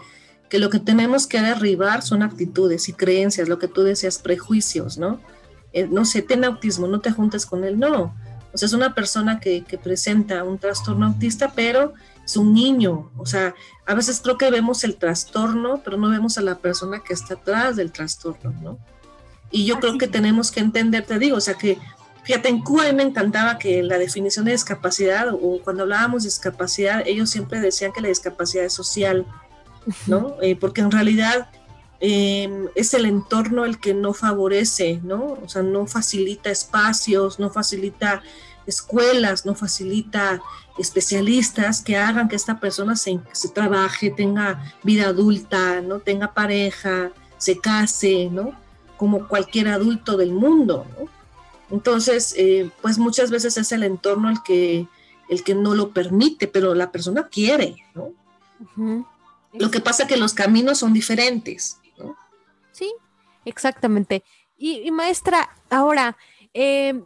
que lo que tenemos que derribar son actitudes y creencias, lo que tú decías, prejuicios, ¿no? Eh, no sé, ten autismo, no te juntes con él, no o sea, es una persona que, presenta un trastorno autista, pero es un niño. O sea, a veces creo que vemos el trastorno, pero no vemos a la persona que está atrás del trastorno, ¿no? Y yo creo que tenemos que entender, te digo, o sea, que fíjate, en Cuba me encantaba que la definición de discapacidad, o cuando hablábamos de discapacidad, ellos siempre decían que la discapacidad es social, ¿no? (laughs) Eh, porque en realidad em, es el entorno el que no favorece, ¿no? O sea, no facilita espacios, no facilita escuelas, no facilita especialistas que hagan que esta persona se, trabaje, tenga vida adulta, no tenga pareja, se case, ¿no? Como cualquier adulto del mundo, ¿no? Entonces, eh, pues muchas veces es el entorno el que, el que no lo permite, pero la persona quiere, ¿no? Lo que pasa es que los caminos son diferentes. Sí, exactamente. Y, maestra, ahora, eh,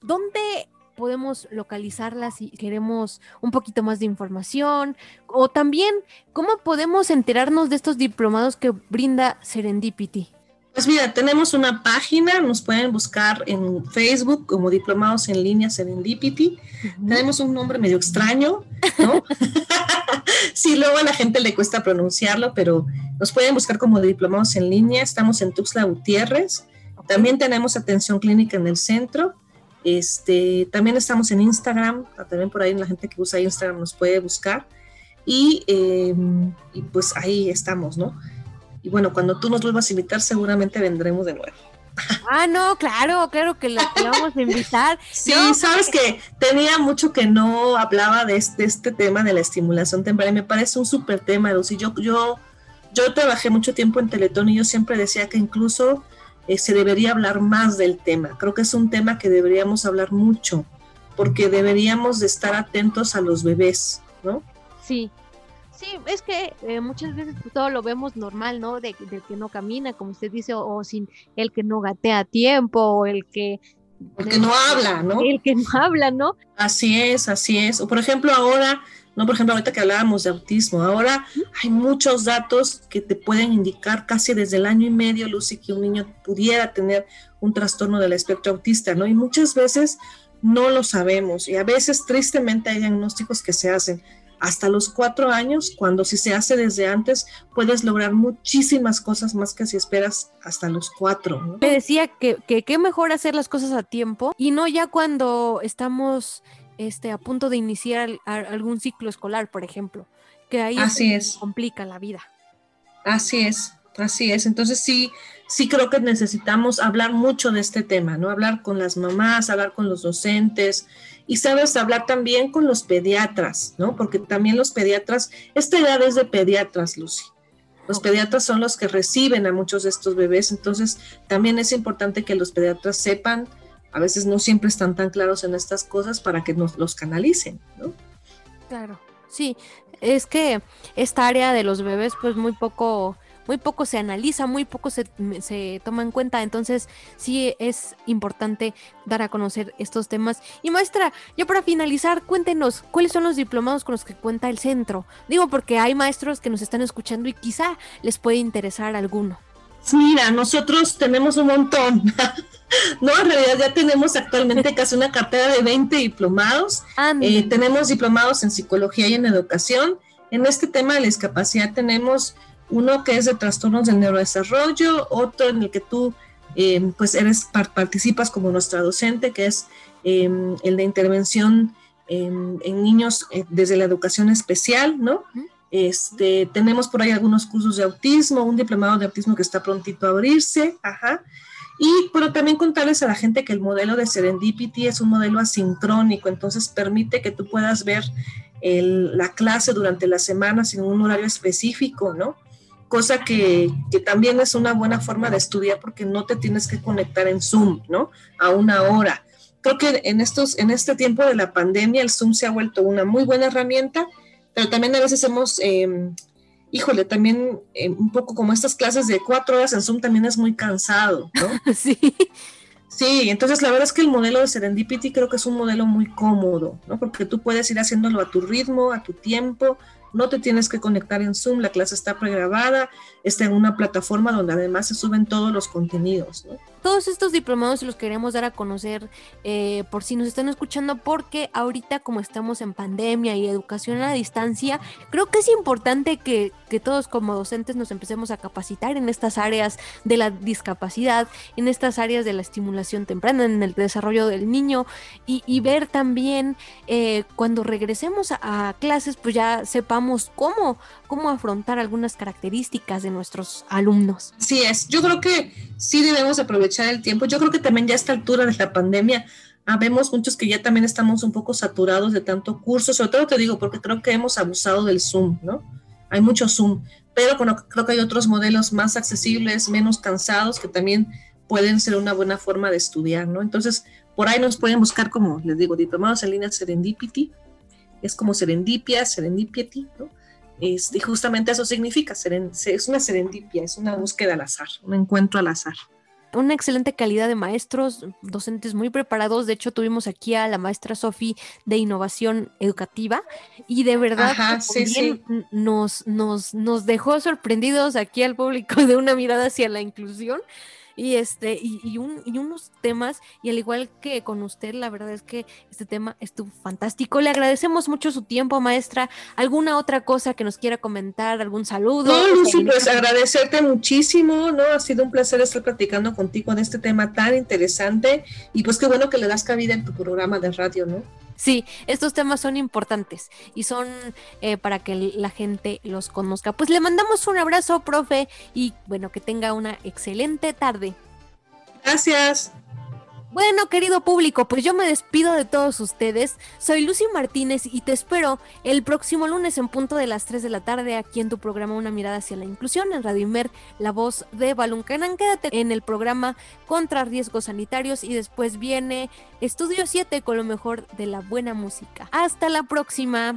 ¿dónde podemos localizarlas si queremos un poquito más de información? O también, ¿cómo podemos enterarnos de estos diplomados que brinda Serendipity? Pues mira, tenemos una página, nos pueden buscar en Facebook como Diplomados en Línea Serendipity. Tenemos un nombre medio extraño, ¿no? (laughs) sí, luego a la gente le cuesta pronunciarlo, pero nos pueden buscar como Diplomados en Línea. Estamos en Tuxtla Gutiérrez. También tenemos atención clínica en el centro este, también estamos en Instagram, también por ahí la gente que usa Instagram nos puede buscar. Y, em, pues ahí estamos, ¿no? Y bueno, cuando tú nos vuelvas a invitar, seguramente vendremos de nuevo. Ah, no, claro, claro que lo vamos a invitar. (laughs) sí, sabes que tenía mucho que no hablaba de este, este tema de la estimulación temprana y me parece un súper tema, Lucy. Yo, yo, yo trabajé mucho tiempo en Teletón y yo siempre decía que incluso eh, se debería hablar más del tema. Creo que es un tema que deberíamos hablar mucho, porque deberíamos de estar atentos a los bebés, ¿no? Sí, sí, es que eh, muchas veces todo lo vemos normal, ¿no? De, que no camina, como usted dice, o, sin el que no gatea a tiempo, o el que... El que no habla, ¿no? El que no (laughs) habla, ¿no? Así es, así es. O por ejemplo ahora ¿no? Por ejemplo, ahorita que hablábamos de autismo, ahora hay muchos datos que te pueden indicar casi desde el año y medio, Lucy, que un niño pudiera tener un trastorno del espectro autista, ¿no? Y muchas veces no lo sabemos y a veces tristemente hay diagnósticos que se hacen. Hasta los cuatro años, cuando si se hace desde antes, puedes lograr muchísimas cosas más que si esperas hasta los cuatro. Me decía que, qué mejor hacer las cosas a tiempo y no ya cuando estamos este, a punto de iniciar algún ciclo escolar, por ejemplo, que ahí Así es. complica la vida. Así es, así es. Entonces sí, sí creo que necesitamos hablar mucho de este tema, ¿no? Hablar con las mamás, hablar con los docentes y sabes hablar también con los pediatras, ¿no? Porque también los pediatras, esta edad es de pediatras, Lucy. Los pediatras son los que reciben a muchos de estos bebés, entonces también es importante que los pediatras sepan, a veces no siempre están tan claros en estas cosas para que nos los canalicen, ¿no? Claro, sí, es que esta área de los bebés pues muy poco muy poco se analiza, muy poco se, se, toma en cuenta. Entonces, sí es importante dar a conocer estos temas. Y maestra, ya para finalizar, cuéntenos cuáles son los diplomados con los que cuenta el centro. Digo, porque hay maestros que nos están escuchando y quizá les puede interesar alguno. Mira, nosotros tenemos un montón. (laughs) no, en realidad ya tenemos actualmente casi una cartera de 20 diplomados. Eh, tenemos diplomados en psicología y en educación. En este tema de la discapacidad tenemos uno que es de trastornos del neurodesarrollo, otro en el que tú eh, pues eres participas como nuestra docente, que es em, el de intervención en niños eh, desde la educación especial, ¿no? Este, tenemos por ahí algunos cursos de autismo, un diplomado de autismo que está prontito a abrirse, ajá. Y pero también contarles a la gente que el modelo de Serendipity es un modelo asincrónico, entonces permite que tú puedas ver la clase durante la semana sin un horario específico, ¿no? Cosa que, también es una buena forma de estudiar porque no te tienes que conectar en Zoom, ¿no? A una hora. Creo que en, estos, en este tiempo de la pandemia el Zoom se ha vuelto una muy buena herramienta, pero también a veces hemos, em, híjole, también em, un poco como estas clases de cuatro horas en Zoom también es muy cansado, ¿no? (laughs) Sí. Sí, entonces la verdad es que el modelo de Serendipity creo que es un modelo muy cómodo, ¿no? Porque tú puedes ir haciéndolo a tu ritmo, a tu tiempo, no te tienes que conectar en Zoom, la clase está pregrabada, está en una plataforma donde además se suben todos los contenidos. Todos estos diplomados los queremos dar a conocer eh, por si nos están escuchando, porque ahorita como estamos en pandemia y educación a distancia, creo que es importante que, todos como docentes nos empecemos a capacitar en estas áreas de la discapacidad, en estas áreas de la estimulación temprana, en el desarrollo del niño y, ver también eh, cuando regresemos a clases, pues ya sepamos cómo, cómo afrontar algunas características de nuestros alumnos. Sí es, yo creo que sí debemos aprovechar el tiempo. Yo creo que también ya a esta altura de la pandemia Habemos muchos que ya también estamos un poco saturados de tanto curso, sobre todo te digo porque creo que hemos abusado del Zoom, ¿no? Hay mucho Zoom, pero creo que hay otros modelos más accesibles, menos cansados, que también pueden ser una buena forma de estudiar, ¿no? Entonces, por ahí nos pueden buscar como, les digo, diplomados en línea Serendipity, es como serendipia, serendipity, ¿no? Este, y justamente eso significa, es una serendipia, es una búsqueda al azar, un encuentro al azar. Una excelente calidad de maestros, docentes muy preparados. De hecho, tuvimos aquí a la maestra Sofi de innovación educativa y de verdad Nos, nos, nos dejó sorprendidos aquí al público (laughs) de una mirada hacia la inclusión y este y, y, un, y unos temas y al igual que con usted la verdad es que este tema estuvo fantástico. Le agradecemos mucho su tiempo maestra. Alguna otra cosa que nos quiera comentar algún saludo no Lucy pues agradecerte muchísimo no ha sido un placer estar platicando contigo en este tema tan interesante y pues qué bueno que le das cabida en tu programa de radio no Sí, estos temas son importantes y son eh, para que la gente los conozca. Pues le mandamos un abrazo, profe, y bueno, que tenga una excelente tarde. Gracias. Bueno, querido público, pues yo me despido de todos ustedes. Soy Lucy Martínez y te espero el próximo lunes en punto de las 3 de la tarde aquí en tu programa Una mirada hacia la inclusión en Radio Imer, la voz de Baluncanan. Quédate en el programa Contra Riesgos Sanitarios y después viene Estudio 7 con lo mejor de la buena música. Hasta la próxima.